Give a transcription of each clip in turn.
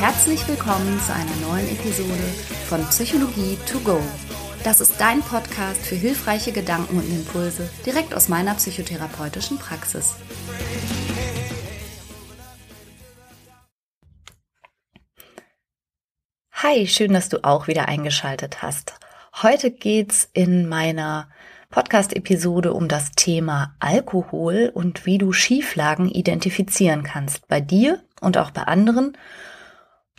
Herzlich willkommen zu einer neuen Episode von Psychologie to go. Das ist dein Podcast für hilfreiche Gedanken und Impulse direkt aus meiner psychotherapeutischen Praxis. Hi, schön, dass du auch wieder eingeschaltet hast. Heute geht's in meiner Podcast-Episode um das Thema Alkohol und wie du Schieflagen identifizieren kannst bei dir und auch bei anderen.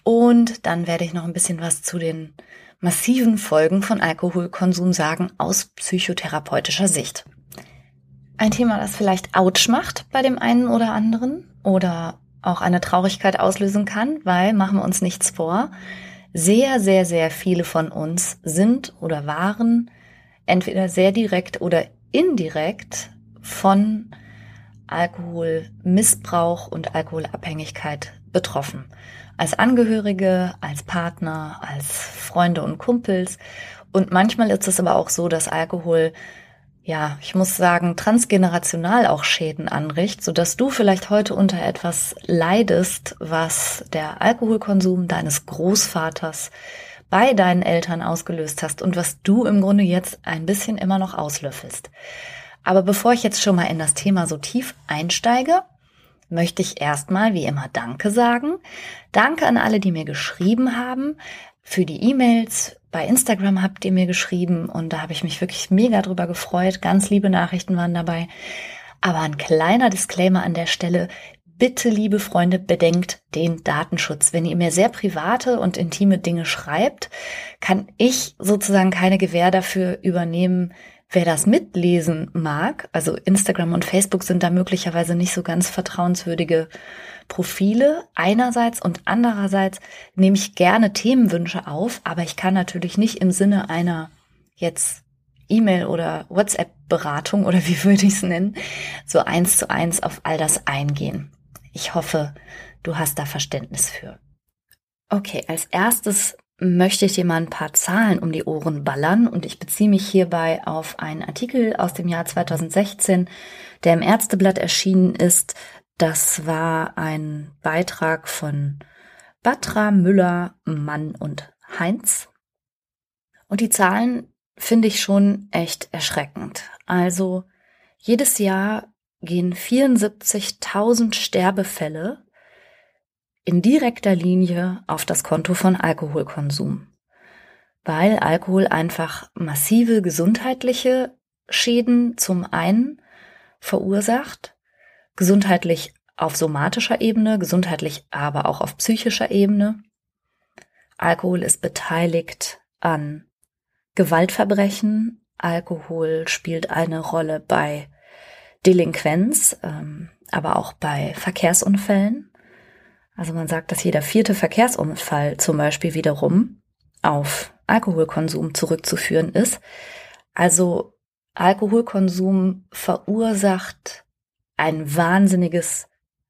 Und dann werde ich noch ein bisschen was zu den massiven Folgen von Alkoholkonsum sagen aus psychotherapeutischer Sicht. Ein Thema, das vielleicht ouch macht bei dem einen oder anderen oder auch eine Traurigkeit auslösen kann, weil, machen wir uns nichts vor, sehr, sehr, sehr viele von uns sind oder waren entweder sehr direkt oder indirekt von Alkoholmissbrauch und Alkoholabhängigkeit betroffen. Als Angehörige, als Partner, als Freunde und Kumpels. Und manchmal ist es aber auch so, dass Alkohol, ja, ich muss sagen, transgenerational auch Schäden anrichtet, sodass du vielleicht heute unter etwas leidest, was der Alkoholkonsum deines Großvaters bei deinen Eltern ausgelöst hast und was du im Grunde jetzt ein bisschen immer noch auslöffelst. Aber bevor ich jetzt schon mal in das Thema so tief einsteige, möchte ich erstmal wie immer Danke sagen. Danke an alle, die mir geschrieben haben, für die E-Mails. Bei Instagram habt ihr mir geschrieben und da habe ich mich wirklich mega drüber gefreut. Ganz liebe Nachrichten waren dabei. Aber ein kleiner Disclaimer an der Stelle. Bitte, liebe Freunde, bedenkt den Datenschutz. Wenn ihr mir sehr private und intime Dinge schreibt, kann ich sozusagen keine Gewähr dafür übernehmen, Wer das mitlesen mag, also Instagram und Facebook sind da möglicherweise nicht so ganz vertrauenswürdige Profile einerseits und andererseits nehme ich gerne Themenwünsche auf, aber ich kann natürlich nicht im Sinne einer jetzt E-Mail oder WhatsApp-Beratung oder wie würde ich es nennen, so eins zu eins auf all das eingehen. Ich hoffe, du hast da Verständnis für. Okay, als erstes möchte ich dir mal ein paar Zahlen um die Ohren ballern und ich beziehe mich hierbei auf einen Artikel aus dem Jahr 2016, der im Ärzteblatt erschienen ist. Das war ein Beitrag von Batra, Müller, Mann und Heinz. Und die Zahlen finde ich schon echt erschreckend. Also jedes Jahr gehen 74.000 Sterbefälle in direkter Linie auf das Konto von Alkoholkonsum, weil Alkohol einfach massive gesundheitliche Schäden zum einen verursacht, gesundheitlich auf somatischer Ebene, gesundheitlich aber auch auf psychischer Ebene. Alkohol ist beteiligt an Gewaltverbrechen. Alkohol spielt eine Rolle bei Delinquenz, ähm, aber auch bei Verkehrsunfällen. Also man sagt, dass jeder vierte Verkehrsunfall zum Beispiel wiederum auf Alkoholkonsum zurückzuführen ist. Also Alkoholkonsum verursacht ein wahnsinniges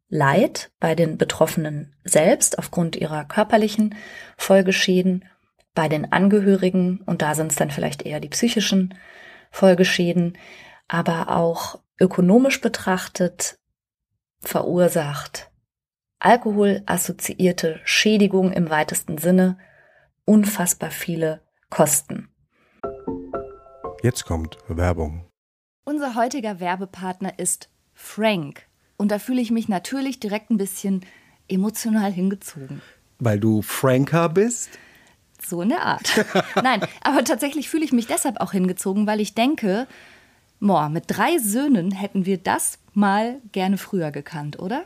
Leid bei den Betroffenen selbst aufgrund ihrer körperlichen Folgeschäden, bei den Angehörigen, und da sind es dann vielleicht eher die psychischen Folgeschäden, aber auch ökonomisch betrachtet verursacht alkoholassoziierte Schädigung im weitesten Sinne, unfassbar viele Kosten. Jetzt kommt Werbung. Unser heutiger Werbepartner ist Frank. Und da fühle ich mich natürlich direkt ein bisschen emotional hingezogen. Weil du Franker bist? So in der Art. Nein, aber tatsächlich fühle ich mich deshalb auch hingezogen, weil ich denke, boah, mit drei Söhnen hätten wir das mal gerne früher gekannt, oder?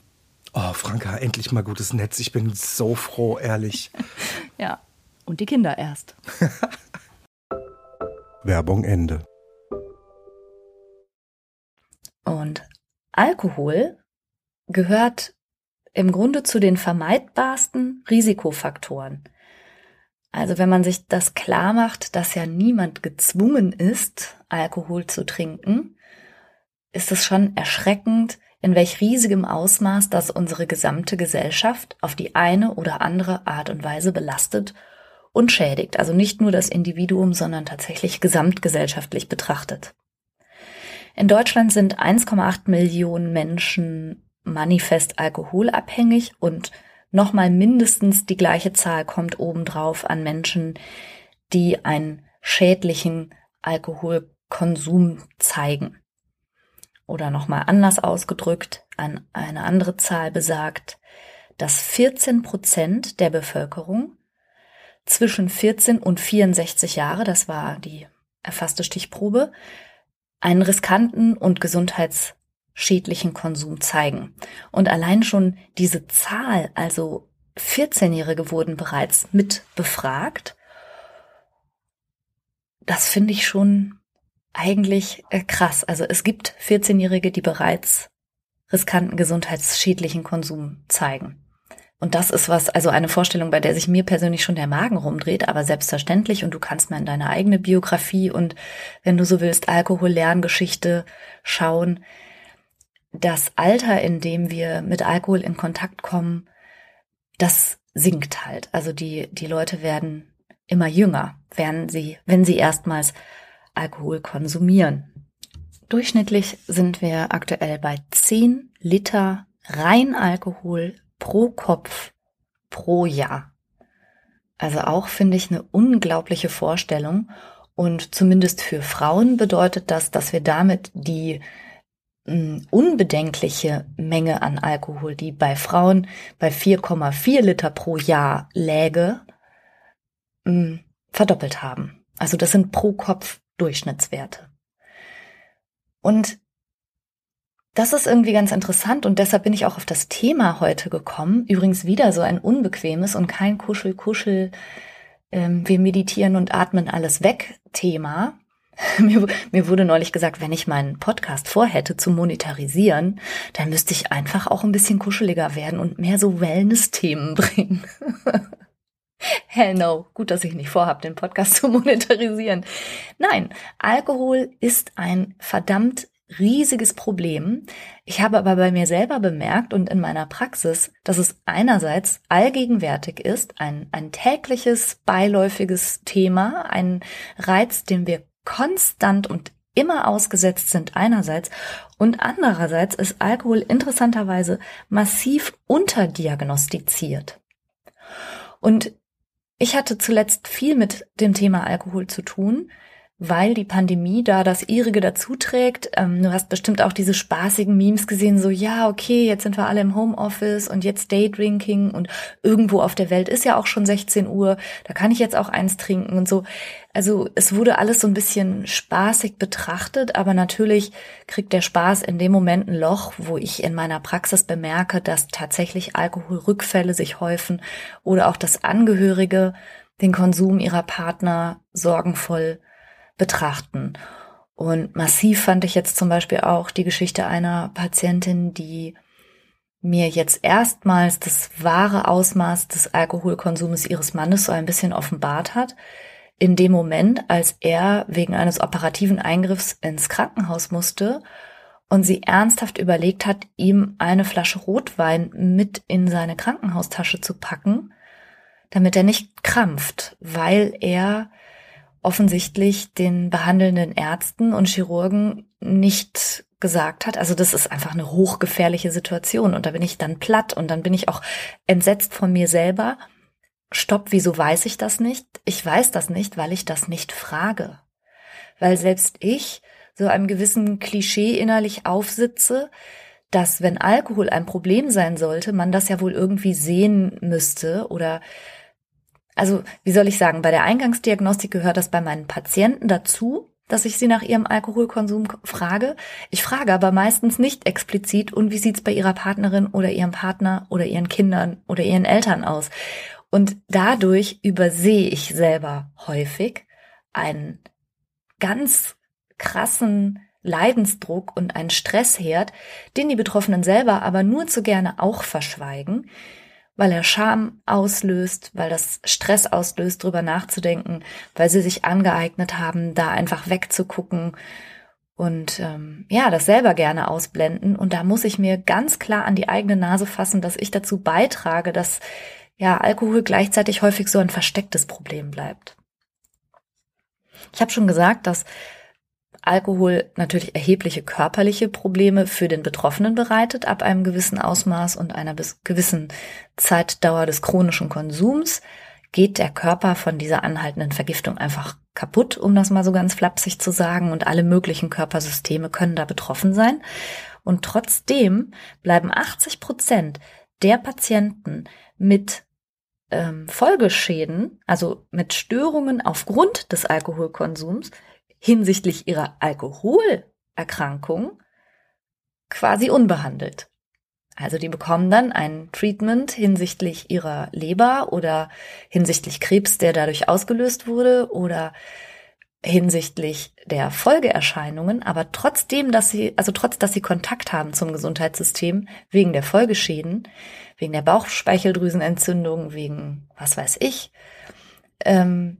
Oh, Franka, endlich mal gutes Netz. Ich bin so froh, ehrlich. ja, und die Kinder erst. Werbung Ende. Und Alkohol gehört im Grunde zu den vermeidbarsten Risikofaktoren. Also wenn man sich das klar macht, dass ja niemand gezwungen ist, Alkohol zu trinken, ist es schon erschreckend, in welch riesigem Ausmaß das unsere gesamte Gesellschaft auf die eine oder andere Art und Weise belastet und schädigt. Also nicht nur das Individuum, sondern tatsächlich gesamtgesellschaftlich betrachtet. In Deutschland sind 1,8 Millionen Menschen manifest alkoholabhängig und nochmal mindestens die gleiche Zahl kommt obendrauf an Menschen, die einen schädlichen Alkoholkonsum zeigen. Oder nochmal anders ausgedrückt, an eine andere Zahl besagt, dass 14 Prozent der Bevölkerung zwischen 14 und 64 Jahre, das war die erfasste Stichprobe, einen riskanten und gesundheits schädlichen Konsum zeigen. Und allein schon diese Zahl, also 14-Jährige wurden bereits mit befragt. Das finde ich schon eigentlich äh, krass. Also es gibt 14-Jährige, die bereits riskanten gesundheitsschädlichen Konsum zeigen. Und das ist was, also eine Vorstellung, bei der sich mir persönlich schon der Magen rumdreht, aber selbstverständlich. Und du kannst mal in deine eigene Biografie und, wenn du so willst, Alkohol-Lerngeschichte schauen das Alter, in dem wir mit Alkohol in Kontakt kommen, das sinkt halt. Also die, die Leute werden immer jünger, werden sie, wenn sie erstmals Alkohol konsumieren. Durchschnittlich sind wir aktuell bei 10 Liter Reinalkohol pro Kopf pro Jahr. Also auch finde ich eine unglaubliche Vorstellung. Und zumindest für Frauen bedeutet das, dass wir damit die unbedenkliche Menge an Alkohol, die bei Frauen bei 4,4 Liter pro Jahr läge, verdoppelt haben. Also das sind pro Kopf Durchschnittswerte. Und das ist irgendwie ganz interessant und deshalb bin ich auch auf das Thema heute gekommen. Übrigens wieder so ein unbequemes und kein Kuschel-Kuschel, ähm, wir meditieren und atmen alles weg Thema, Mir, mir wurde neulich gesagt, wenn ich meinen Podcast vorhätte zu monetarisieren, dann müsste ich einfach auch ein bisschen kuscheliger werden und mehr so Wellness-Themen bringen. Hell no. Gut, dass ich nicht vorhab, den Podcast zu monetarisieren. Nein, Alkohol ist ein verdammt riesiges Problem. Ich habe aber bei mir selber bemerkt und in meiner Praxis, dass es einerseits allgegenwärtig ist, ein, ein tägliches, beiläufiges Thema, ein Reiz, den wir konstant und immer ausgesetzt sind einerseits und andererseits ist Alkohol interessanterweise massiv unterdiagnostiziert. Und ich hatte zuletzt viel mit dem Thema Alkohol zu tun, weil die Pandemie da das ihrige dazu trägt. Ähm, du hast bestimmt auch diese spaßigen Memes gesehen, so ja, okay, jetzt sind wir alle im Homeoffice und jetzt Daydrinking und irgendwo auf der Welt ist ja auch schon 16 Uhr, da kann ich jetzt auch eins trinken und so. Also es wurde alles so ein bisschen spaßig betrachtet, aber natürlich kriegt der Spaß in dem Moment ein Loch, wo ich in meiner Praxis bemerke, dass tatsächlich Alkoholrückfälle sich häufen oder auch dass Angehörige den Konsum ihrer Partner sorgenvoll betrachten. Und massiv fand ich jetzt zum Beispiel auch die Geschichte einer Patientin, die mir jetzt erstmals das wahre Ausmaß des Alkoholkonsums ihres Mannes so ein bisschen offenbart hat. In dem Moment, als er wegen eines operativen Eingriffs ins Krankenhaus musste und sie ernsthaft überlegt hat, ihm eine Flasche Rotwein mit in seine Krankenhaustasche zu packen, damit er nicht krampft, weil er offensichtlich den behandelnden Ärzten und Chirurgen nicht gesagt hat. Also das ist einfach eine hochgefährliche Situation und da bin ich dann platt und dann bin ich auch entsetzt von mir selber. Stopp, wieso weiß ich das nicht? Ich weiß das nicht, weil ich das nicht frage. Weil selbst ich so einem gewissen Klischee innerlich aufsitze, dass wenn Alkohol ein Problem sein sollte, man das ja wohl irgendwie sehen müsste oder also wie soll ich sagen, bei der Eingangsdiagnostik gehört das bei meinen Patienten dazu, dass ich sie nach ihrem Alkoholkonsum frage. Ich frage aber meistens nicht explizit, und wie sieht's bei ihrer Partnerin oder ihrem Partner oder ihren Kindern oder ihren Eltern aus? Und dadurch übersehe ich selber häufig einen ganz krassen Leidensdruck und einen Stressherd, den die Betroffenen selber aber nur zu gerne auch verschweigen, weil er Scham auslöst, weil das Stress auslöst, drüber nachzudenken, weil sie sich angeeignet haben, da einfach wegzugucken und ähm, ja, das selber gerne ausblenden. Und da muss ich mir ganz klar an die eigene Nase fassen, dass ich dazu beitrage, dass ja Alkohol gleichzeitig häufig so ein verstecktes Problem bleibt. Ich habe schon gesagt, dass Alkohol natürlich erhebliche körperliche Probleme für den Betroffenen bereitet, ab einem gewissen Ausmaß und einer gewissen Zeitdauer des chronischen Konsums geht der Körper von dieser anhaltenden Vergiftung einfach kaputt, um das mal so ganz flapsig zu sagen, und alle möglichen Körpersysteme können da betroffen sein. Und trotzdem bleiben 80 Prozent der Patienten mit ähm, Folgeschäden, also mit Störungen aufgrund des Alkoholkonsums, hinsichtlich ihrer Alkoholerkrankung quasi unbehandelt. Also die bekommen dann ein Treatment hinsichtlich ihrer Leber oder hinsichtlich Krebs, der dadurch ausgelöst wurde oder hinsichtlich der Folgeerscheinungen, aber trotzdem, dass sie, also trotz, dass sie Kontakt haben zum Gesundheitssystem wegen der Folgeschäden, wegen der Bauchspeicheldrüsenentzündung, wegen was weiß ich, ähm,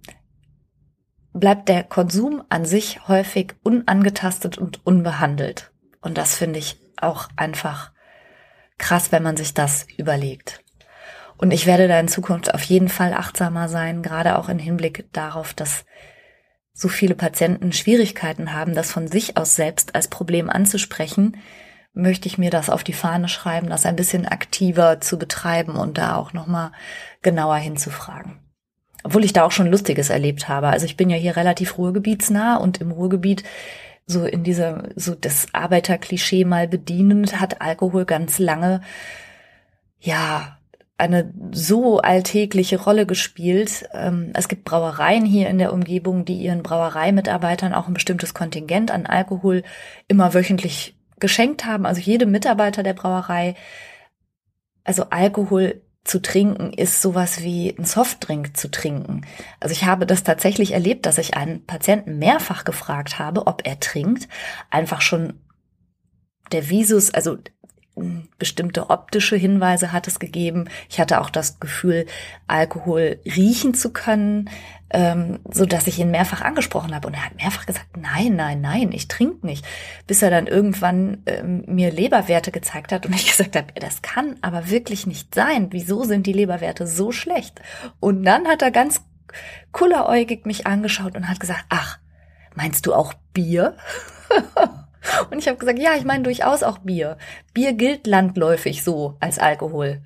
bleibt der Konsum an sich häufig unangetastet und unbehandelt. Und das finde ich auch einfach krass, wenn man sich das überlegt. Und ich werde da in Zukunft auf jeden Fall achtsamer sein, gerade auch im Hinblick darauf, dass so viele Patienten Schwierigkeiten haben, das von sich aus selbst als Problem anzusprechen, möchte ich mir das auf die Fahne schreiben, das ein bisschen aktiver zu betreiben und da auch nochmal genauer hinzufragen obwohl ich da auch schon Lustiges erlebt habe. Also ich bin ja hier relativ ruhrgebietsnah und im Ruhrgebiet so in dieser, so das Arbeiterklischee mal bedienend, hat Alkohol ganz lange, ja, eine so alltägliche Rolle gespielt. Ähm, es gibt Brauereien hier in der Umgebung, die ihren Brauereimitarbeitern auch ein bestimmtes Kontingent an Alkohol immer wöchentlich geschenkt haben. Also jede Mitarbeiter der Brauerei. Also Alkohol zu trinken ist sowas wie ein Softdrink zu trinken. Also ich habe das tatsächlich erlebt, dass ich einen Patienten mehrfach gefragt habe, ob er trinkt, einfach schon der Visus, also bestimmte optische Hinweise hat es gegeben. Ich hatte auch das Gefühl, Alkohol riechen zu können, ähm, so dass ich ihn mehrfach angesprochen habe. Und er hat mehrfach gesagt, nein, nein, nein, ich trinke nicht. Bis er dann irgendwann ähm, mir Leberwerte gezeigt hat und ich gesagt habe, das kann aber wirklich nicht sein. Wieso sind die Leberwerte so schlecht? Und dann hat er ganz kulleräugig mich angeschaut und hat gesagt, ach, meinst du auch Bier? Und ich habe gesagt, ja, ich meine durchaus auch Bier. Bier gilt landläufig so als Alkohol.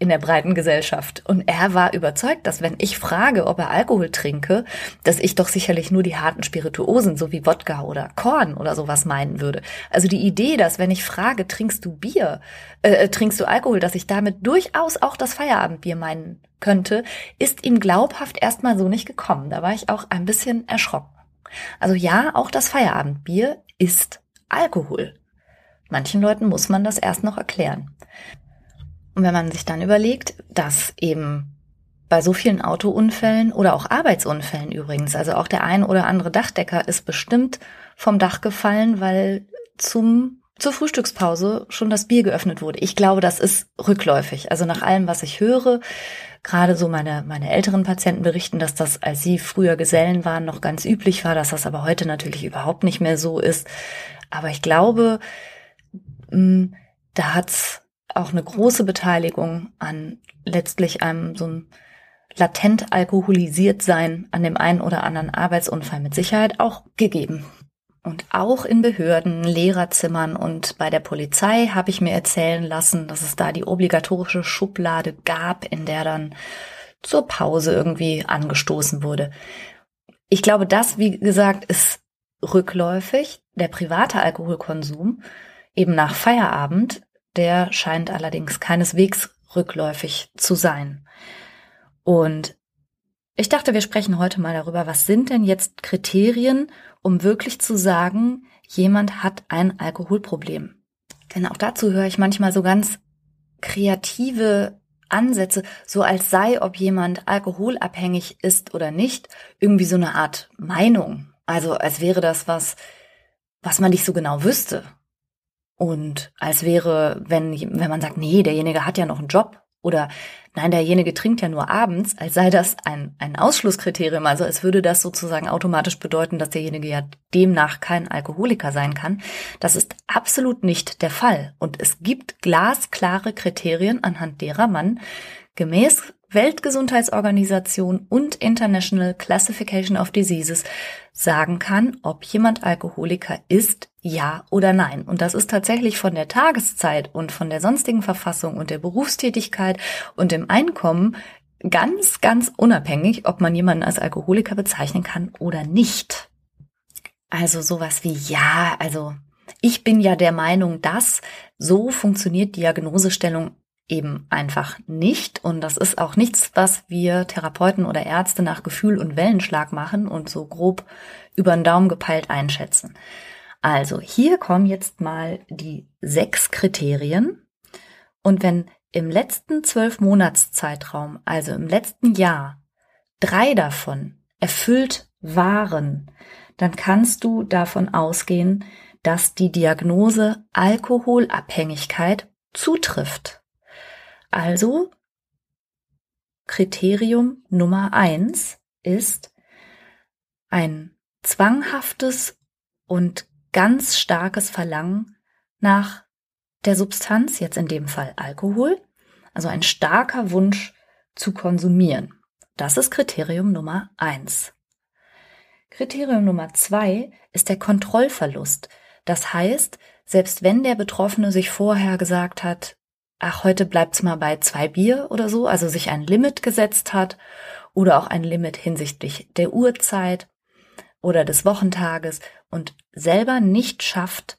in der breiten Gesellschaft. Und er war überzeugt, dass wenn ich frage, ob er Alkohol trinke, dass ich doch sicherlich nur die harten Spirituosen, so wie Wodka oder Korn oder sowas meinen würde. Also die Idee, dass wenn ich frage, trinkst du Bier, äh, äh trinkst du Alkohol, dass ich damit durchaus auch das Feierabendbier meinen könnte, ist ihm glaubhaft erstmal so nicht gekommen. Da war ich auch ein bisschen erschrocken. Also ja, auch das Feierabendbier ist Alkohol. Manchen Leuten muss man das erst noch erklären. Und wenn man sich dann überlegt, dass eben bei so vielen Autounfällen oder auch Arbeitsunfällen übrigens, also auch der ein oder andere Dachdecker ist bestimmt vom Dach gefallen, weil zum zur Frühstückspause schon das Bier geöffnet wurde. Ich glaube, das ist rückläufig. Also nach allem, was ich höre, gerade so meine, meine älteren Patienten berichten, dass das, als sie früher Gesellen waren, noch ganz üblich war, dass das aber heute natürlich überhaupt nicht mehr so ist. Aber ich glaube, mm, da hat's auch eine große Beteiligung an letztlich einem so ein latent alkoholisiert sein an dem einen oder anderen Arbeitsunfall mit Sicherheit auch gegeben. Und auch in Behörden, Lehrerzimmern und bei der Polizei habe ich mir erzählen lassen, dass es da die obligatorische Schublade gab, in der dann zur Pause irgendwie angestoßen wurde. Ich glaube, das, wie gesagt, ist rückläufig. Der private Alkoholkonsum eben nach Feierabend der scheint allerdings keineswegs rückläufig zu sein. Und ich dachte, wir sprechen heute mal darüber, was sind denn jetzt Kriterien, um wirklich zu sagen, jemand hat ein Alkoholproblem. Denn auch dazu höre ich manchmal so ganz kreative Ansätze, so als sei, ob jemand alkoholabhängig ist oder nicht, irgendwie so eine Art Meinung. Also als wäre das was, was man nicht so genau wüsste. Und als wäre, wenn, wenn man sagt, nee, derjenige hat ja noch einen Job oder nein, derjenige trinkt ja nur abends, als sei das ein, ein Ausschlusskriterium. Also es würde das sozusagen automatisch bedeuten, dass derjenige ja demnach kein Alkoholiker sein kann. Das ist absolut nicht der Fall. Und es gibt glasklare Kriterien, anhand derer man gemäß Weltgesundheitsorganisation und International Classification of Diseases sagen kann, ob jemand Alkoholiker ist, ja oder nein. Und das ist tatsächlich von der Tageszeit und von der sonstigen Verfassung und der Berufstätigkeit und dem Einkommen ganz, ganz unabhängig, ob man jemanden als Alkoholiker bezeichnen kann oder nicht. Also sowas wie, ja, also ich bin ja der Meinung, dass so funktioniert Diagnosestellung eben einfach nicht. Und das ist auch nichts, was wir Therapeuten oder Ärzte nach Gefühl und Wellenschlag machen und so grob über den Daumen gepeilt einschätzen. Also hier kommen jetzt mal die sechs Kriterien. Und wenn im letzten zwölf Monatszeitraum, also im letzten Jahr, drei davon erfüllt waren, dann kannst du davon ausgehen, dass die Diagnose Alkoholabhängigkeit zutrifft. Also Kriterium Nummer eins ist ein zwanghaftes und ganz starkes Verlangen nach der Substanz, jetzt in dem Fall Alkohol, also ein starker Wunsch zu konsumieren. Das ist Kriterium Nummer eins. Kriterium Nummer zwei ist der Kontrollverlust. Das heißt, selbst wenn der Betroffene sich vorher gesagt hat, ach, heute bleibt's mal bei zwei Bier oder so, also sich ein Limit gesetzt hat oder auch ein Limit hinsichtlich der Uhrzeit oder des Wochentages und selber nicht schafft,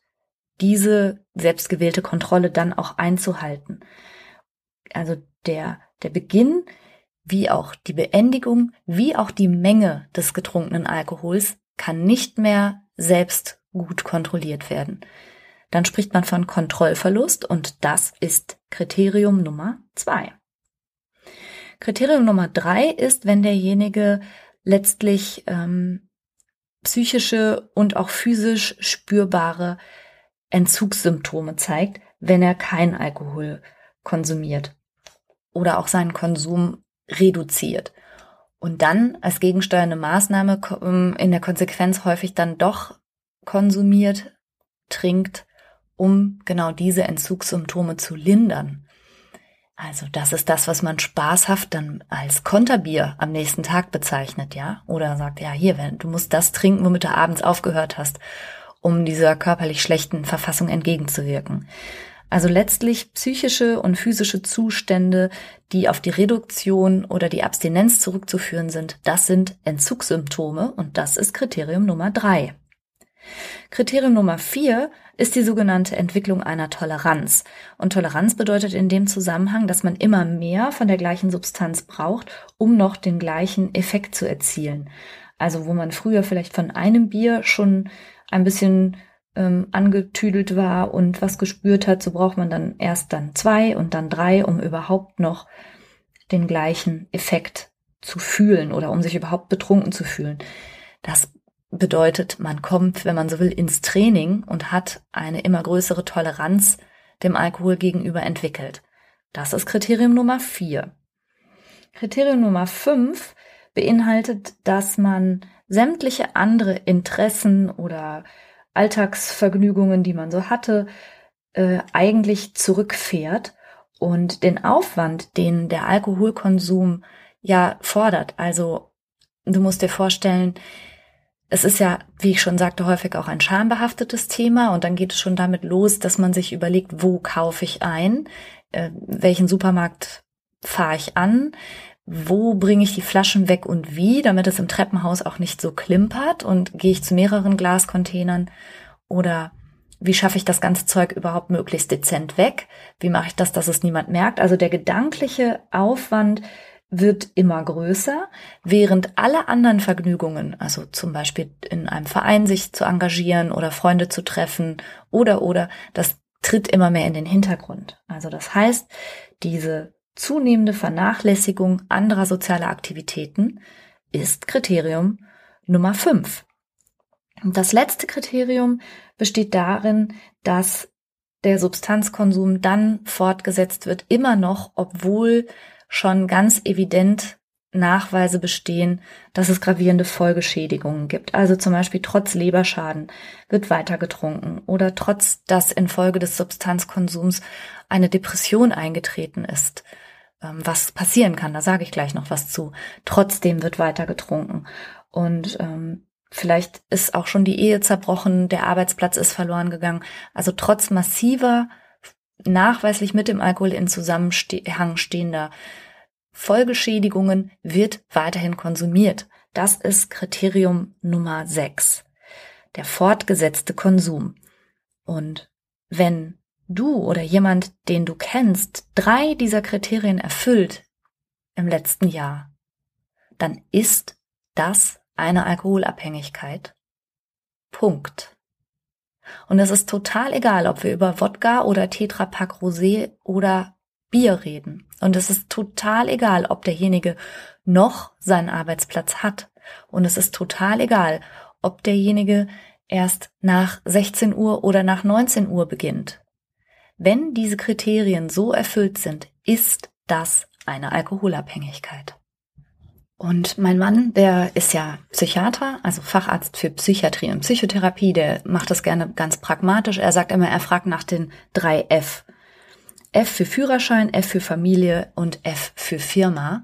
diese selbstgewählte Kontrolle dann auch einzuhalten. Also der, der Beginn wie auch die Beendigung, wie auch die Menge des getrunkenen Alkohols kann nicht mehr selbst gut kontrolliert werden dann spricht man von Kontrollverlust und das ist Kriterium Nummer zwei. Kriterium Nummer drei ist, wenn derjenige letztlich ähm, psychische und auch physisch spürbare Entzugssymptome zeigt, wenn er kein Alkohol konsumiert oder auch seinen Konsum reduziert. Und dann als gegensteuernde Maßnahme ähm, in der Konsequenz häufig dann doch konsumiert, trinkt um genau diese Entzugssymptome zu lindern. Also das ist das, was man spaßhaft dann als Konterbier am nächsten Tag bezeichnet, ja? Oder sagt, ja, hier, du musst das trinken, womit du abends aufgehört hast, um dieser körperlich schlechten Verfassung entgegenzuwirken. Also letztlich psychische und physische Zustände, die auf die Reduktion oder die Abstinenz zurückzuführen sind, das sind Entzugssymptome und das ist Kriterium Nummer drei. Kriterium Nummer vier ist die sogenannte Entwicklung einer Toleranz. Und Toleranz bedeutet in dem Zusammenhang, dass man immer mehr von der gleichen Substanz braucht, um noch den gleichen Effekt zu erzielen. Also wo man früher vielleicht von einem Bier schon ein bisschen ähm, angetüdelt war und was gespürt hat, so braucht man dann erst dann zwei und dann drei, um überhaupt noch den gleichen Effekt zu fühlen oder um sich überhaupt betrunken zu fühlen. Das bedeutet, man kommt, wenn man so will, ins Training und hat eine immer größere Toleranz dem Alkohol gegenüber entwickelt. Das ist Kriterium Nummer vier. Kriterium Nummer fünf beinhaltet, dass man sämtliche andere Interessen oder Alltagsvergnügungen, die man so hatte, äh, eigentlich zurückfährt und den Aufwand, den der Alkoholkonsum ja fordert. Also du musst dir vorstellen, es ist ja, wie ich schon sagte, häufig auch ein schambehaftetes Thema und dann geht es schon damit los, dass man sich überlegt, wo kaufe ich ein, äh, welchen Supermarkt fahre ich an, wo bringe ich die Flaschen weg und wie, damit es im Treppenhaus auch nicht so klimpert und gehe ich zu mehreren Glascontainern oder wie schaffe ich das ganze Zeug überhaupt möglichst dezent weg? Wie mache ich das, dass es niemand merkt? Also der gedankliche Aufwand wird immer größer, während alle anderen Vergnügungen, also zum Beispiel in einem Verein sich zu engagieren oder Freunde zu treffen oder oder, das tritt immer mehr in den Hintergrund. Also das heißt, diese zunehmende Vernachlässigung anderer sozialer Aktivitäten ist Kriterium Nummer fünf. Das letzte Kriterium besteht darin, dass der Substanzkonsum dann fortgesetzt wird, immer noch, obwohl schon ganz evident Nachweise bestehen, dass es gravierende Folgeschädigungen gibt. Also zum Beispiel trotz Leberschaden wird weiter getrunken oder trotz, dass infolge des Substanzkonsums eine Depression eingetreten ist. Ähm, was passieren kann, da sage ich gleich noch was zu. Trotzdem wird weiter getrunken. Und ähm, vielleicht ist auch schon die Ehe zerbrochen, der Arbeitsplatz ist verloren gegangen. Also trotz massiver nachweislich mit dem Alkohol in Zusammenhang stehender Folgeschädigungen wird weiterhin konsumiert. Das ist Kriterium Nummer 6. Der fortgesetzte Konsum. Und wenn du oder jemand, den du kennst, drei dieser Kriterien erfüllt im letzten Jahr, dann ist das eine Alkoholabhängigkeit. Punkt. Und es ist total egal, ob wir über Wodka oder Tetrapack Rosé oder Bier reden. Und es ist total egal, ob derjenige noch seinen Arbeitsplatz hat. Und es ist total egal, ob derjenige erst nach 16 Uhr oder nach 19 Uhr beginnt. Wenn diese Kriterien so erfüllt sind, ist das eine Alkoholabhängigkeit. Und mein Mann, der ist ja Psychiater, also Facharzt für Psychiatrie und Psychotherapie, der macht das gerne ganz pragmatisch. Er sagt immer, er fragt nach den drei F. F für Führerschein, F für Familie und F für Firma.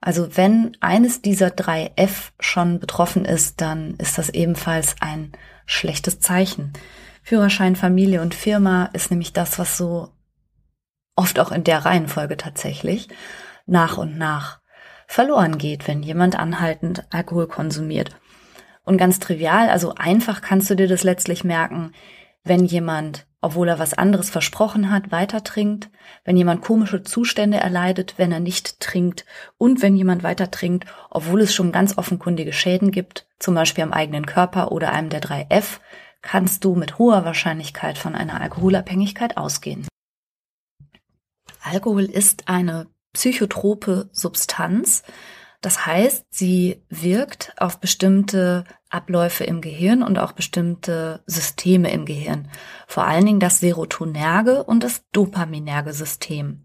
Also wenn eines dieser drei F schon betroffen ist, dann ist das ebenfalls ein schlechtes Zeichen. Führerschein, Familie und Firma ist nämlich das, was so oft auch in der Reihenfolge tatsächlich nach und nach verloren geht, wenn jemand anhaltend Alkohol konsumiert. Und ganz trivial, also einfach kannst du dir das letztlich merken, wenn jemand, obwohl er was anderes versprochen hat, weiter trinkt, wenn jemand komische Zustände erleidet, wenn er nicht trinkt und wenn jemand weiter trinkt, obwohl es schon ganz offenkundige Schäden gibt, zum Beispiel am eigenen Körper oder einem der drei F, kannst du mit hoher Wahrscheinlichkeit von einer Alkoholabhängigkeit ausgehen. Alkohol ist eine psychotrope Substanz. Das heißt, sie wirkt auf bestimmte Abläufe im Gehirn und auch bestimmte Systeme im Gehirn. Vor allen Dingen das serotonerge und das dopaminerge System.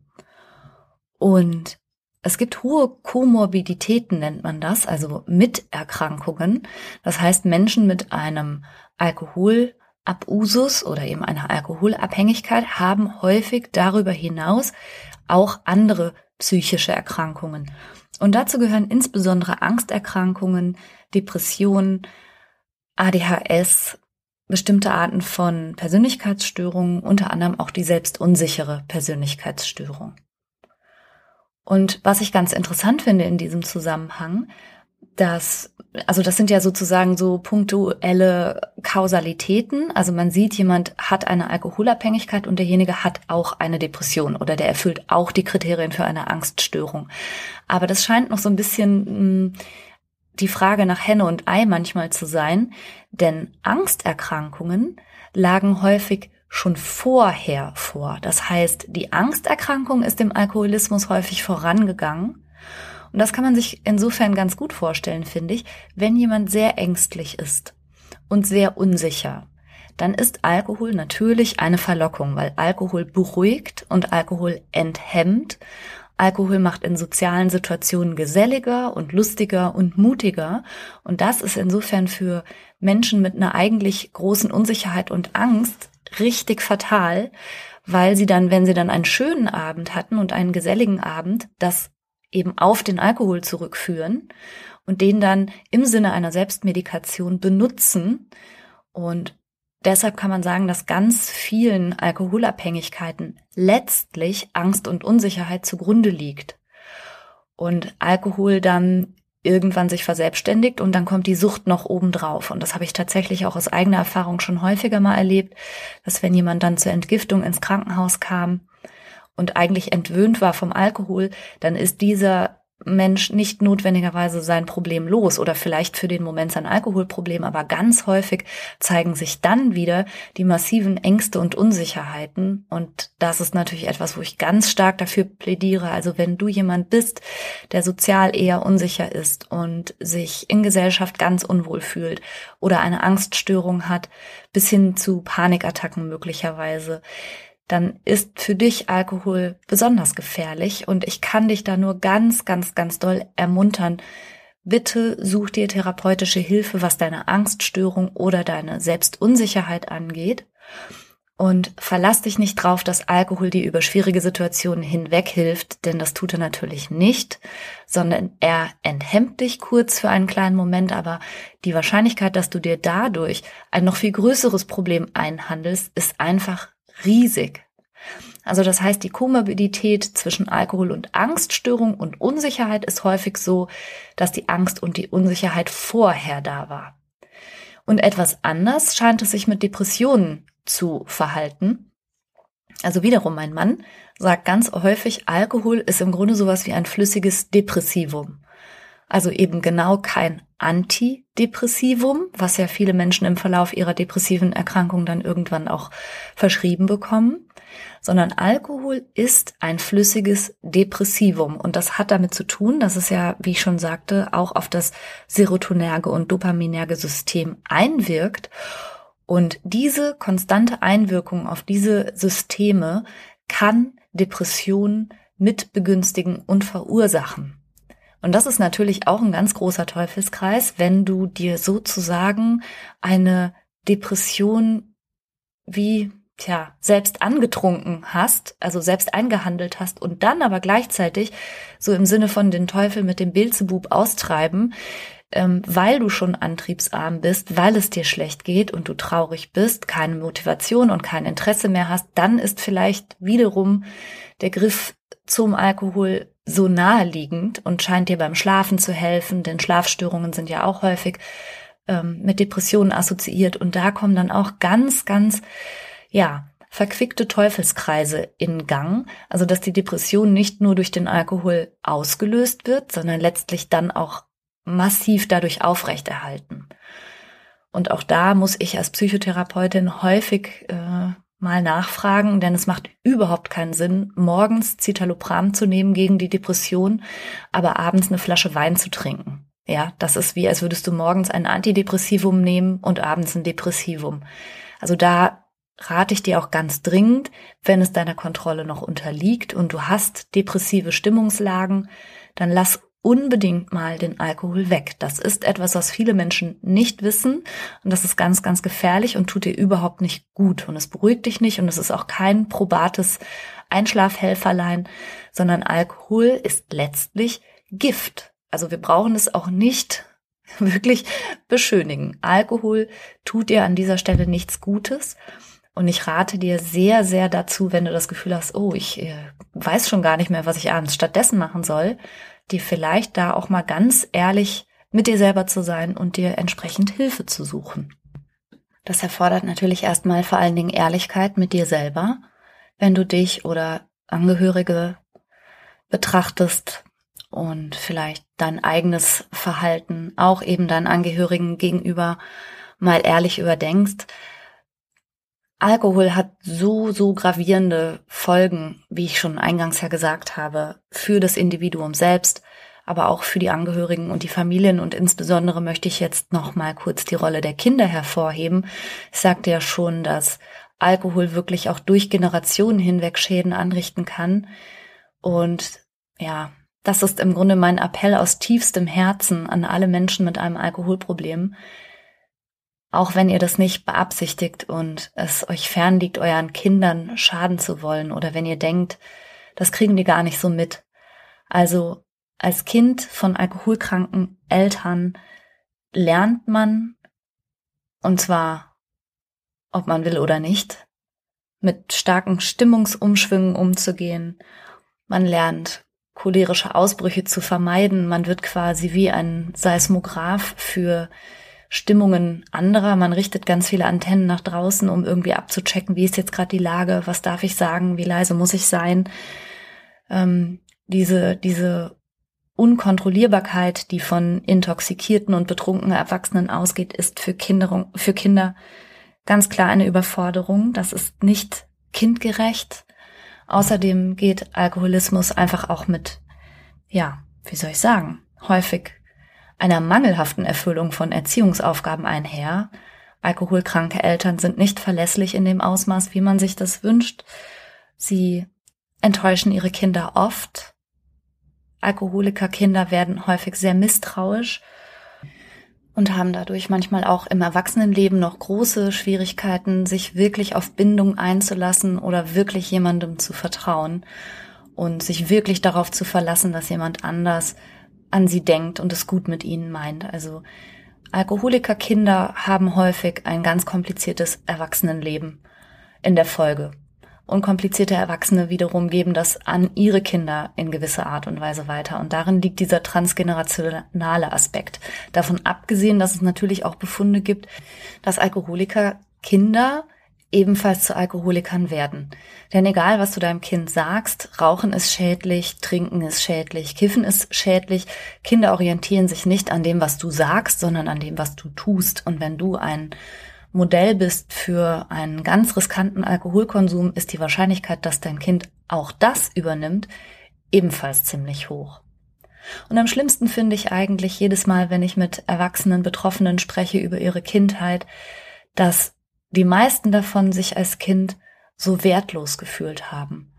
Und es gibt hohe Komorbiditäten, nennt man das, also Miterkrankungen. Das heißt, Menschen mit einem Alkoholabusus oder eben einer Alkoholabhängigkeit haben häufig darüber hinaus auch andere psychische Erkrankungen. Und dazu gehören insbesondere Angsterkrankungen, Depressionen, ADHS, bestimmte Arten von Persönlichkeitsstörungen, unter anderem auch die selbstunsichere Persönlichkeitsstörung. Und was ich ganz interessant finde in diesem Zusammenhang, dass, also das sind ja sozusagen so punktuelle Kausalitäten. Also man sieht, jemand hat eine Alkoholabhängigkeit und derjenige hat auch eine Depression oder der erfüllt auch die Kriterien für eine Angststörung. Aber das scheint noch so ein bisschen mh, hm, die Frage nach Henne und Ei manchmal zu sein, denn Angsterkrankungen lagen häufig schon vorher vor. Das heißt, die Angsterkrankung ist dem Alkoholismus häufig vorangegangen und das kann man sich insofern ganz gut vorstellen, finde ich, wenn jemand sehr ängstlich ist und sehr unsicher. Dann ist Alkohol natürlich eine Verlockung, weil Alkohol beruhigt und Alkohol enthemmt. Alkohol macht in sozialen Situationen geselliger und lustiger und mutiger. Und das ist insofern für Menschen mit einer eigentlich großen Unsicherheit und Angst richtig fatal, weil sie dann, wenn sie dann einen schönen Abend hatten und einen geselligen Abend, das eben auf den Alkohol zurückführen und den dann im Sinne einer Selbstmedikation benutzen. Und deshalb kann man sagen, dass ganz vielen Alkoholabhängigkeiten letztlich Angst und Unsicherheit zugrunde liegt. Und Alkohol dann irgendwann sich verselbstständigt und dann kommt die Sucht noch obendrauf. Und das habe ich tatsächlich auch aus eigener Erfahrung schon häufiger mal erlebt, dass wenn jemand dann zur Entgiftung ins Krankenhaus kam, und eigentlich entwöhnt war vom Alkohol, dann ist dieser Mensch nicht notwendigerweise sein Problem los oder vielleicht für den Moment sein Alkoholproblem, aber ganz häufig zeigen sich dann wieder die massiven Ängste und Unsicherheiten. Und das ist natürlich etwas, wo ich ganz stark dafür plädiere. Also wenn du jemand bist, der sozial eher unsicher ist und sich in Gesellschaft ganz unwohl fühlt oder eine Angststörung hat, bis hin zu Panikattacken möglicherweise, dann ist für dich Alkohol besonders gefährlich und ich kann dich da nur ganz, ganz, ganz doll ermuntern. Bitte such dir therapeutische Hilfe, was deine Angststörung oder deine Selbstunsicherheit angeht. Und verlass dich nicht drauf, dass Alkohol dir über schwierige Situationen hinweg hilft, denn das tut er natürlich nicht, sondern er enthemmt dich kurz für einen kleinen Moment, aber die Wahrscheinlichkeit, dass du dir dadurch ein noch viel größeres Problem einhandelst, ist einfach riesig. Also das heißt, die Komorbidität zwischen Alkohol und Angststörung und Unsicherheit ist häufig so, dass die Angst und die Unsicherheit vorher da war. Und etwas anders scheint es sich mit Depressionen zu verhalten. Also wiederum, mein Mann sagt ganz häufig, Alkohol ist im Grunde sowas wie ein flüssiges Depressivum. Also eben genau kein Antidepressivum, was ja viele Menschen im Verlauf ihrer depressiven Erkrankung dann irgendwann auch verschrieben bekommen, sondern Alkohol ist ein flüssiges Depressivum. Und das hat damit zu tun, dass es ja, wie ich schon sagte, auch auf das serotonerge und dopaminerge System einwirkt. Und diese konstante Einwirkung auf diese Systeme kann Depressionen mit begünstigen und verursachen. Und das ist natürlich auch ein ganz großer Teufelskreis, wenn du dir sozusagen eine Depression wie tja, selbst angetrunken hast, also selbst eingehandelt hast und dann aber gleichzeitig so im Sinne von den Teufel mit dem Beelzebub austreiben, ähm, weil du schon antriebsarm bist, weil es dir schlecht geht und du traurig bist, keine Motivation und kein Interesse mehr hast, dann ist vielleicht wiederum der Griff zum Alkohol so naheliegend und scheint dir beim Schlafen zu helfen, denn Schlafstörungen sind ja auch häufig ähm, mit Depressionen assoziiert und da kommen dann auch ganz, ganz, ja, verquickte Teufelskreise in Gang, also dass die Depression nicht nur durch den Alkohol ausgelöst wird, sondern letztlich dann auch massiv dadurch aufrechterhalten. Und auch da muss ich als Psychotherapeutin häufig äh, mal nachfragen, denn es macht überhaupt keinen Sinn, morgens Citalopram zu nehmen gegen die Depression, aber abends eine Flasche Wein zu trinken. Ja, das ist wie, als würdest du morgens ein Antidepressivum nehmen und abends ein Depressivum. Also da rate ich dir auch ganz dringend, wenn es deiner Kontrolle noch unterliegt und du hast depressive Stimmungslagen, dann lass unbedingt mal den Alkohol weg. Das ist etwas, was viele Menschen nicht wissen und das ist ganz, ganz gefährlich und tut dir überhaupt nicht gut und es beruhigt dich nicht und es ist auch kein probates Einschlafhelferlein, sondern Alkohol ist letztlich Gift. Also wir brauchen es auch nicht wirklich beschönigen. Alkohol tut dir an dieser Stelle nichts Gutes. Und ich rate dir sehr, sehr dazu, wenn du das Gefühl hast, oh, ich äh, weiß schon gar nicht mehr, was ich abends stattdessen machen soll, dir vielleicht da auch mal ganz ehrlich mit dir selber zu sein und dir entsprechend Hilfe zu suchen. Das erfordert natürlich erstmal vor allen Dingen Ehrlichkeit mit dir selber, wenn du dich oder Angehörige betrachtest und vielleicht dein eigenes Verhalten auch eben deinen Angehörigen gegenüber mal ehrlich überdenkst, Alkohol hat so, so gravierende Folgen, wie ich schon eingangs ja gesagt habe, für das Individuum selbst, aber auch für die Angehörigen und die Familien. Und insbesondere möchte ich jetzt noch mal kurz die Rolle der Kinder hervorheben. Ich sagte ja schon, dass Alkohol wirklich auch durch Generationen hinweg Schäden anrichten kann. Und ja, das ist im Grunde mein Appell aus tiefstem Herzen an alle Menschen mit einem Alkoholproblem, auch wenn ihr das nicht beabsichtigt und es euch fern liegt, euren Kindern schaden zu wollen oder wenn ihr denkt, das kriegen die gar nicht so mit. Also als Kind von alkoholkranken Eltern lernt man, und zwar ob man will oder nicht, mit starken Stimmungsumschwüngen umzugehen. Man lernt cholerische Ausbrüche zu vermeiden. Man wird quasi wie ein Seismograph für Stimmungen anderer. Man richtet ganz viele Antennen nach draußen, um irgendwie abzuchecken, wie ist jetzt gerade die Lage, was darf ich sagen, wie leise muss ich sein. Ähm, diese, diese Unkontrollierbarkeit, die von intoxikierten und betrunkenen Erwachsenen ausgeht, ist für Kinder, für Kinder ganz klar eine Überforderung. Das ist nicht kindgerecht. Außerdem geht Alkoholismus einfach auch mit, ja, wie soll ich sagen, häufig einer mangelhaften Erfüllung von Erziehungsaufgaben einher. Alkoholkranke Eltern sind nicht verlässlich in dem Ausmaß, wie man sich das wünscht. Sie enttäuschen ihre Kinder oft. Alkoholikerkinder werden häufig sehr misstrauisch und haben dadurch manchmal auch im Erwachsenenleben noch große Schwierigkeiten, sich wirklich auf Bindung einzulassen oder wirklich jemandem zu vertrauen und sich wirklich darauf zu verlassen, dass jemand anders an sie denkt und es gut mit ihnen meint. Also Alkoholikerkinder haben häufig ein ganz kompliziertes Erwachsenenleben in der Folge. Und komplizierte Erwachsene wiederum geben das an ihre Kinder in gewisser Art und Weise weiter. Und darin liegt dieser transgenerationale Aspekt. Davon abgesehen, dass es natürlich auch Befunde gibt, dass Alkoholiker Kinder ebenfalls zu Alkoholikern werden. Denn egal, was du deinem Kind sagst, Rauchen ist schädlich, Trinken ist schädlich, Kiffen ist schädlich, Kinder orientieren sich nicht an dem, was du sagst, sondern an dem, was du tust. Und wenn du ein Modell bist für einen ganz riskanten Alkoholkonsum, ist die Wahrscheinlichkeit, dass dein Kind auch das übernimmt, ebenfalls ziemlich hoch. Und am schlimmsten finde ich eigentlich jedes Mal, wenn ich mit erwachsenen Betroffenen spreche über ihre Kindheit, dass die meisten davon sich als Kind so wertlos gefühlt haben.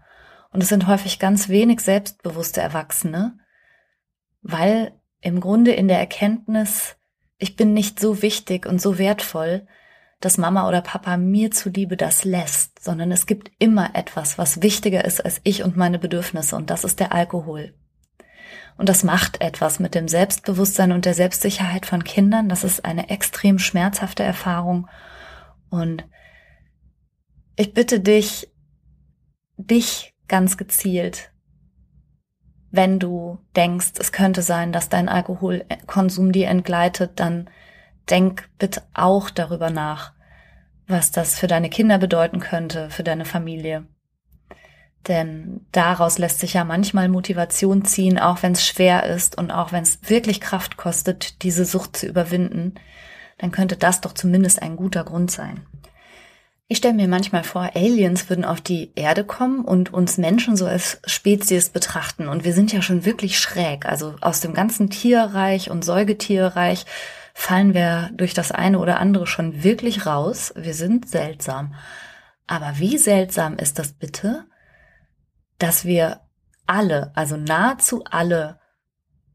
Und es sind häufig ganz wenig selbstbewusste Erwachsene, weil im Grunde in der Erkenntnis, ich bin nicht so wichtig und so wertvoll, dass Mama oder Papa mir zuliebe das lässt, sondern es gibt immer etwas, was wichtiger ist als ich und meine Bedürfnisse, und das ist der Alkohol. Und das macht etwas mit dem Selbstbewusstsein und der Selbstsicherheit von Kindern. Das ist eine extrem schmerzhafte Erfahrung und ich bitte dich, dich ganz gezielt, wenn du denkst, es könnte sein, dass dein Alkoholkonsum dir entgleitet, dann denk bitte auch darüber nach, was das für deine Kinder bedeuten könnte, für deine Familie. Denn daraus lässt sich ja manchmal Motivation ziehen, auch wenn es schwer ist und auch wenn es wirklich Kraft kostet, diese Sucht zu überwinden dann könnte das doch zumindest ein guter Grund sein. Ich stelle mir manchmal vor, Aliens würden auf die Erde kommen und uns Menschen so als Spezies betrachten. Und wir sind ja schon wirklich schräg. Also aus dem ganzen Tierreich und Säugetierreich fallen wir durch das eine oder andere schon wirklich raus. Wir sind seltsam. Aber wie seltsam ist das bitte, dass wir alle, also nahezu alle,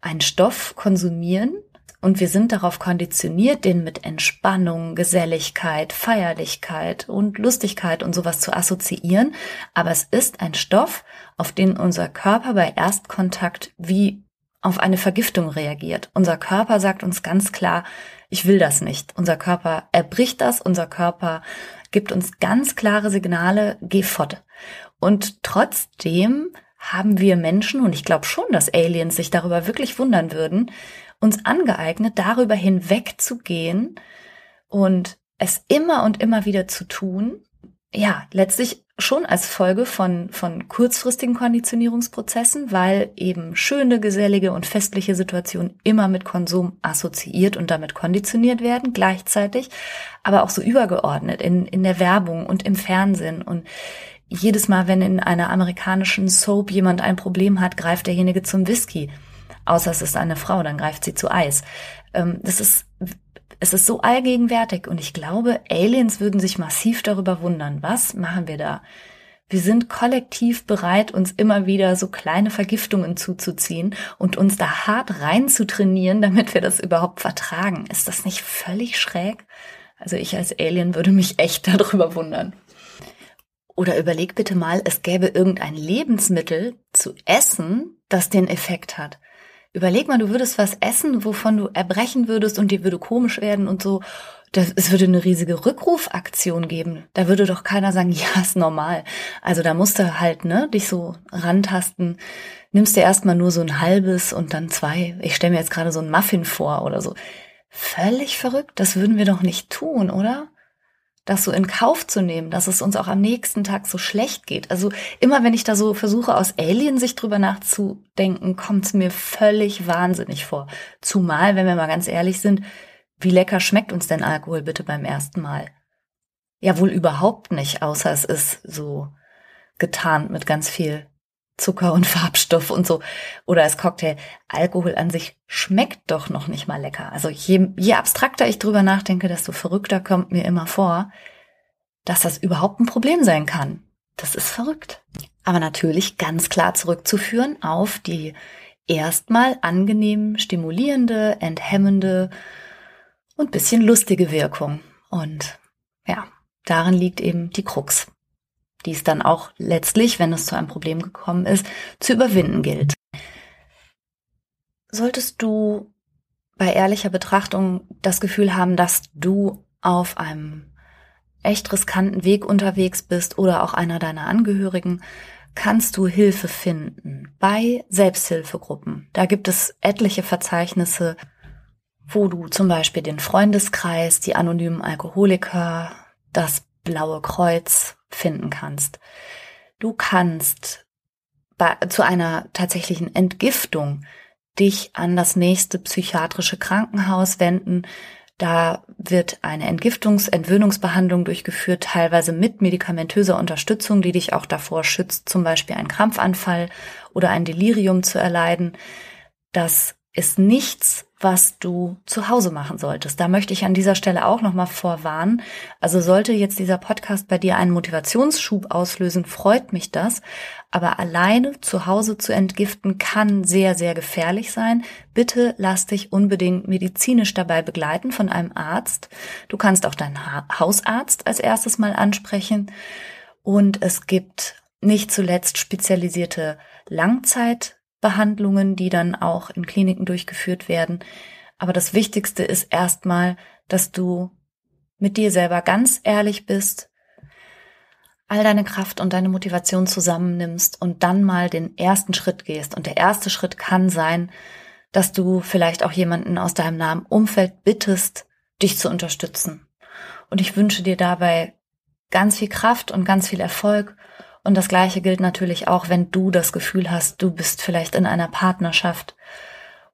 einen Stoff konsumieren, und wir sind darauf konditioniert, den mit Entspannung, Geselligkeit, Feierlichkeit und Lustigkeit und sowas zu assoziieren. Aber es ist ein Stoff, auf den unser Körper bei Erstkontakt wie auf eine Vergiftung reagiert. Unser Körper sagt uns ganz klar, ich will das nicht. Unser Körper erbricht das, unser Körper gibt uns ganz klare Signale, geh fort. Und trotzdem haben wir Menschen, und ich glaube schon, dass Aliens sich darüber wirklich wundern würden, uns angeeignet, darüber hinwegzugehen und es immer und immer wieder zu tun. Ja, letztlich schon als Folge von, von kurzfristigen Konditionierungsprozessen, weil eben schöne, gesellige und festliche Situationen immer mit Konsum assoziiert und damit konditioniert werden, gleichzeitig, aber auch so übergeordnet in, in der Werbung und im Fernsehen und jedes Mal, wenn in einer amerikanischen Soap jemand ein Problem hat, greift derjenige zum Whisky. Außer es ist eine Frau, dann greift sie zu Eis. Ähm, das ist, es ist so allgegenwärtig und ich glaube, Aliens würden sich massiv darüber wundern. Was machen wir da? Wir sind kollektiv bereit, uns immer wieder so kleine Vergiftungen zuzuziehen und uns da hart rein zu trainieren, damit wir das überhaupt vertragen. Ist das nicht völlig schräg? Also ich als Alien würde mich echt darüber wundern. Oder überleg bitte mal, es gäbe irgendein Lebensmittel zu essen, das den Effekt hat. Überleg mal, du würdest was essen, wovon du erbrechen würdest und dir würde komisch werden und so. Das, es würde eine riesige Rückrufaktion geben. Da würde doch keiner sagen, ja, ist normal. Also da musst du halt, ne, dich so rantasten. Nimmst dir erstmal nur so ein halbes und dann zwei. Ich stelle mir jetzt gerade so ein Muffin vor oder so. Völlig verrückt. Das würden wir doch nicht tun, oder? Das so in Kauf zu nehmen, dass es uns auch am nächsten Tag so schlecht geht. Also immer wenn ich da so versuche, aus Alien-Sicht drüber nachzudenken, kommt es mir völlig wahnsinnig vor. Zumal, wenn wir mal ganz ehrlich sind, wie lecker schmeckt uns denn Alkohol bitte beim ersten Mal? Ja, wohl überhaupt nicht, außer es ist so getarnt mit ganz viel Zucker und Farbstoff und so oder als Cocktail. Alkohol an sich schmeckt doch noch nicht mal lecker. Also je, je abstrakter ich drüber nachdenke, desto verrückter kommt mir immer vor, dass das überhaupt ein Problem sein kann. Das ist verrückt. Aber natürlich ganz klar zurückzuführen auf die erstmal angenehm stimulierende, enthemmende und bisschen lustige Wirkung. Und ja, darin liegt eben die Krux die es dann auch letztlich, wenn es zu einem Problem gekommen ist, zu überwinden gilt. Solltest du bei ehrlicher Betrachtung das Gefühl haben, dass du auf einem echt riskanten Weg unterwegs bist oder auch einer deiner Angehörigen, kannst du Hilfe finden bei Selbsthilfegruppen. Da gibt es etliche Verzeichnisse, wo du zum Beispiel den Freundeskreis, die anonymen Alkoholiker, das Blaue Kreuz finden kannst. Du kannst bei, zu einer tatsächlichen Entgiftung dich an das nächste psychiatrische Krankenhaus wenden. Da wird eine Entgiftungs-, Entwöhnungsbehandlung durchgeführt, teilweise mit medikamentöser Unterstützung, die dich auch davor schützt, zum Beispiel einen Krampfanfall oder ein Delirium zu erleiden. Das ist nichts, was du zu Hause machen solltest. Da möchte ich an dieser Stelle auch nochmal vorwarnen. Also sollte jetzt dieser Podcast bei dir einen Motivationsschub auslösen, freut mich das. Aber alleine zu Hause zu entgiften kann sehr, sehr gefährlich sein. Bitte lass dich unbedingt medizinisch dabei begleiten von einem Arzt. Du kannst auch deinen Hausarzt als erstes mal ansprechen. Und es gibt nicht zuletzt spezialisierte Langzeit Behandlungen, die dann auch in Kliniken durchgeführt werden. Aber das Wichtigste ist erstmal, dass du mit dir selber ganz ehrlich bist, all deine Kraft und deine Motivation zusammennimmst und dann mal den ersten Schritt gehst. Und der erste Schritt kann sein, dass du vielleicht auch jemanden aus deinem nahen Umfeld bittest, dich zu unterstützen. Und ich wünsche dir dabei ganz viel Kraft und ganz viel Erfolg und das Gleiche gilt natürlich auch, wenn du das Gefühl hast, du bist vielleicht in einer Partnerschaft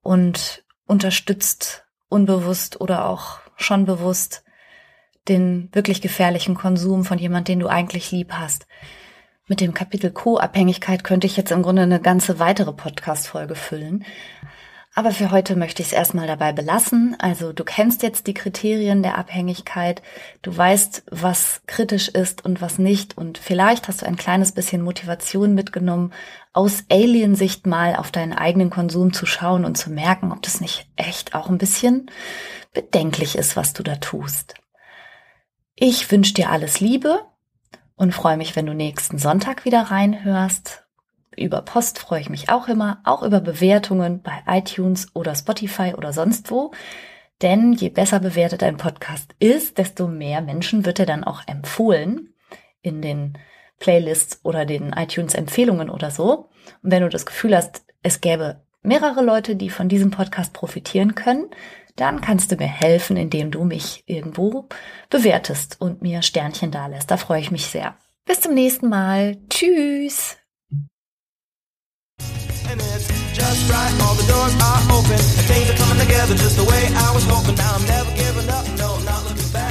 und unterstützt unbewusst oder auch schon bewusst den wirklich gefährlichen Konsum von jemand, den du eigentlich lieb hast. Mit dem Kapitel Co-Abhängigkeit könnte ich jetzt im Grunde eine ganze weitere Podcast-Folge füllen. Aber für heute möchte ich es erstmal dabei belassen. Also du kennst jetzt die Kriterien der Abhängigkeit, du weißt, was kritisch ist und was nicht und vielleicht hast du ein kleines bisschen Motivation mitgenommen, aus Aliensicht mal auf deinen eigenen Konsum zu schauen und zu merken, ob das nicht echt auch ein bisschen bedenklich ist, was du da tust. Ich wünsche dir alles Liebe und freue mich, wenn du nächsten Sonntag wieder reinhörst über Post freue ich mich auch immer, auch über Bewertungen bei iTunes oder Spotify oder sonst wo. Denn je besser bewertet ein Podcast ist, desto mehr Menschen wird er dann auch empfohlen in den Playlists oder den iTunes-Empfehlungen oder so. Und wenn du das Gefühl hast, es gäbe mehrere Leute, die von diesem Podcast profitieren können, dann kannst du mir helfen, indem du mich irgendwo bewertest und mir Sternchen dalässt. Da freue ich mich sehr. Bis zum nächsten Mal. Tschüss. Just right. All the doors are open, and things are coming together just the way I was hoping. Now I'm never giving up, no, not looking back.